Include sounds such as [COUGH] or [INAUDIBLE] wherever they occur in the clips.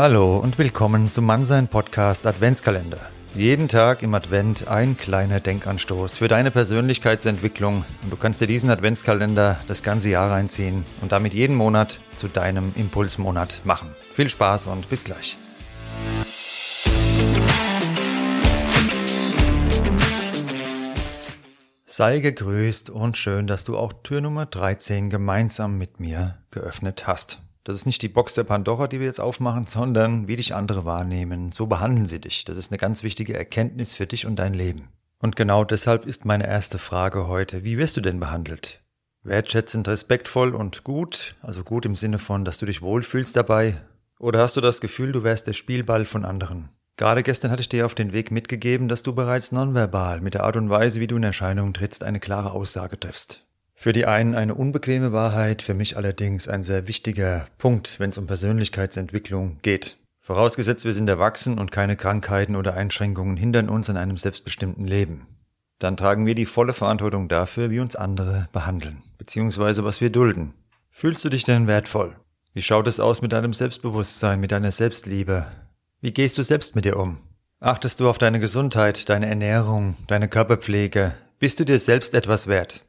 Hallo und willkommen zum Mannsein Podcast Adventskalender. Jeden Tag im Advent ein kleiner Denkanstoß für deine Persönlichkeitsentwicklung und du kannst dir diesen Adventskalender das ganze Jahr reinziehen und damit jeden Monat zu deinem Impulsmonat machen. Viel Spaß und bis gleich. Sei gegrüßt und schön, dass du auch Tür Nummer 13 gemeinsam mit mir geöffnet hast. Das ist nicht die Box der Pandora, die wir jetzt aufmachen, sondern wie dich andere wahrnehmen. So behandeln sie dich. Das ist eine ganz wichtige Erkenntnis für dich und dein Leben. Und genau deshalb ist meine erste Frage heute, wie wirst du denn behandelt? Wertschätzend, respektvoll und gut, also gut im Sinne von, dass du dich wohlfühlst dabei? Oder hast du das Gefühl, du wärst der Spielball von anderen? Gerade gestern hatte ich dir auf den Weg mitgegeben, dass du bereits nonverbal mit der Art und Weise, wie du in Erscheinung trittst, eine klare Aussage triffst. Für die einen eine unbequeme Wahrheit, für mich allerdings ein sehr wichtiger Punkt, wenn es um Persönlichkeitsentwicklung geht. Vorausgesetzt, wir sind erwachsen und keine Krankheiten oder Einschränkungen hindern uns an einem selbstbestimmten Leben. Dann tragen wir die volle Verantwortung dafür, wie uns andere behandeln, beziehungsweise was wir dulden. Fühlst du dich denn wertvoll? Wie schaut es aus mit deinem Selbstbewusstsein, mit deiner Selbstliebe? Wie gehst du selbst mit dir um? Achtest du auf deine Gesundheit, deine Ernährung, deine Körperpflege? Bist du dir selbst etwas wert?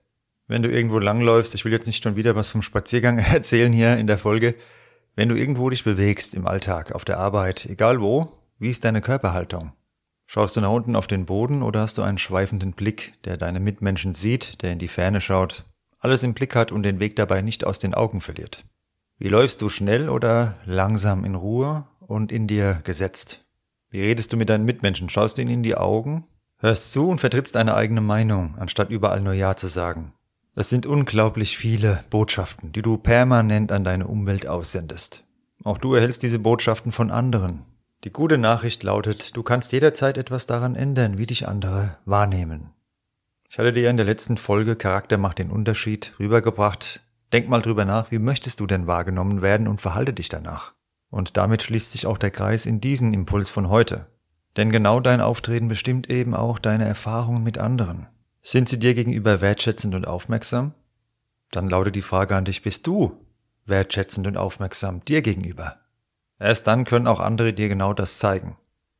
Wenn du irgendwo langläufst, ich will jetzt nicht schon wieder was vom Spaziergang [LAUGHS] erzählen hier in der Folge, wenn du irgendwo dich bewegst im Alltag, auf der Arbeit, egal wo, wie ist deine Körperhaltung? Schaust du nach unten auf den Boden oder hast du einen schweifenden Blick, der deine Mitmenschen sieht, der in die Ferne schaut, alles im Blick hat und den Weg dabei nicht aus den Augen verliert? Wie läufst du schnell oder langsam in Ruhe und in dir gesetzt? Wie redest du mit deinen Mitmenschen? Schaust du ihnen in die Augen? Hörst zu und vertrittst deine eigene Meinung, anstatt überall nur Ja zu sagen? Es sind unglaublich viele Botschaften, die du permanent an deine Umwelt aussendest. Auch du erhältst diese Botschaften von anderen. Die gute Nachricht lautet, du kannst jederzeit etwas daran ändern, wie dich andere wahrnehmen. Ich hatte dir in der letzten Folge Charakter macht den Unterschied rübergebracht. Denk mal drüber nach, wie möchtest du denn wahrgenommen werden und verhalte dich danach. Und damit schließt sich auch der Kreis in diesen Impuls von heute. Denn genau dein Auftreten bestimmt eben auch deine Erfahrungen mit anderen. Sind sie dir gegenüber wertschätzend und aufmerksam? Dann lautet die Frage an dich, bist du wertschätzend und aufmerksam dir gegenüber? Erst dann können auch andere dir genau das zeigen.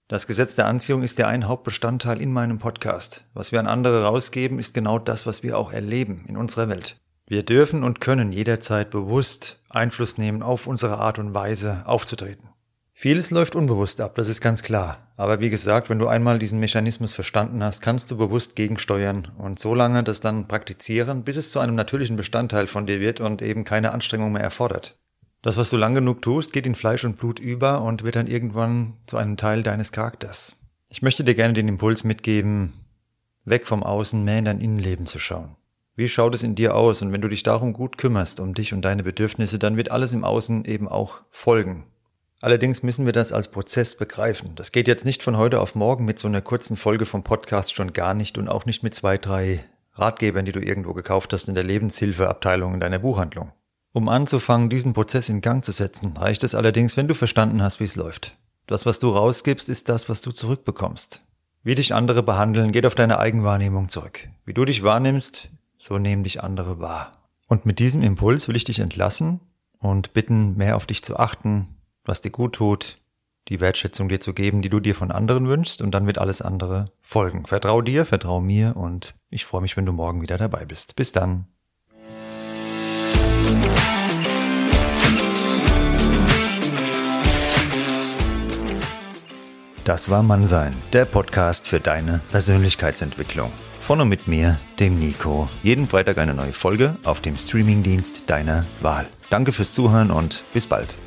Das Gesetz der Anziehung ist ja ein Hauptbestandteil in meinem Podcast. Was wir an andere rausgeben, ist genau das, was wir auch erleben in unserer Welt. Wir dürfen und können jederzeit bewusst Einfluss nehmen auf unsere Art und Weise aufzutreten. Vieles läuft unbewusst ab, das ist ganz klar. Aber wie gesagt, wenn du einmal diesen Mechanismus verstanden hast, kannst du bewusst gegensteuern und so lange das dann praktizieren, bis es zu einem natürlichen Bestandteil von dir wird und eben keine Anstrengung mehr erfordert. Das, was du lang genug tust, geht in Fleisch und Blut über und wird dann irgendwann zu einem Teil deines Charakters. Ich möchte dir gerne den Impuls mitgeben, weg vom Außen mehr in dein Innenleben zu schauen. Wie schaut es in dir aus? Und wenn du dich darum gut kümmerst, um dich und deine Bedürfnisse, dann wird alles im Außen eben auch folgen. Allerdings müssen wir das als Prozess begreifen. Das geht jetzt nicht von heute auf morgen mit so einer kurzen Folge vom Podcast schon gar nicht und auch nicht mit zwei, drei Ratgebern, die du irgendwo gekauft hast in der Lebenshilfeabteilung in deiner Buchhandlung. Um anzufangen, diesen Prozess in Gang zu setzen, reicht es allerdings, wenn du verstanden hast, wie es läuft. Das, was du rausgibst, ist das, was du zurückbekommst. Wie dich andere behandeln, geht auf deine Eigenwahrnehmung zurück. Wie du dich wahrnimmst, so nehmen dich andere wahr. Und mit diesem Impuls will ich dich entlassen und bitten, mehr auf dich zu achten, was dir gut tut, die Wertschätzung dir zu geben, die du dir von anderen wünschst, und dann wird alles andere folgen. Vertrau dir, vertrau mir und ich freue mich, wenn du morgen wieder dabei bist. Bis dann. Das war Mannsein, der Podcast für deine Persönlichkeitsentwicklung. Von und mit mir, dem Nico. Jeden Freitag eine neue Folge auf dem Streamingdienst deiner Wahl. Danke fürs Zuhören und bis bald.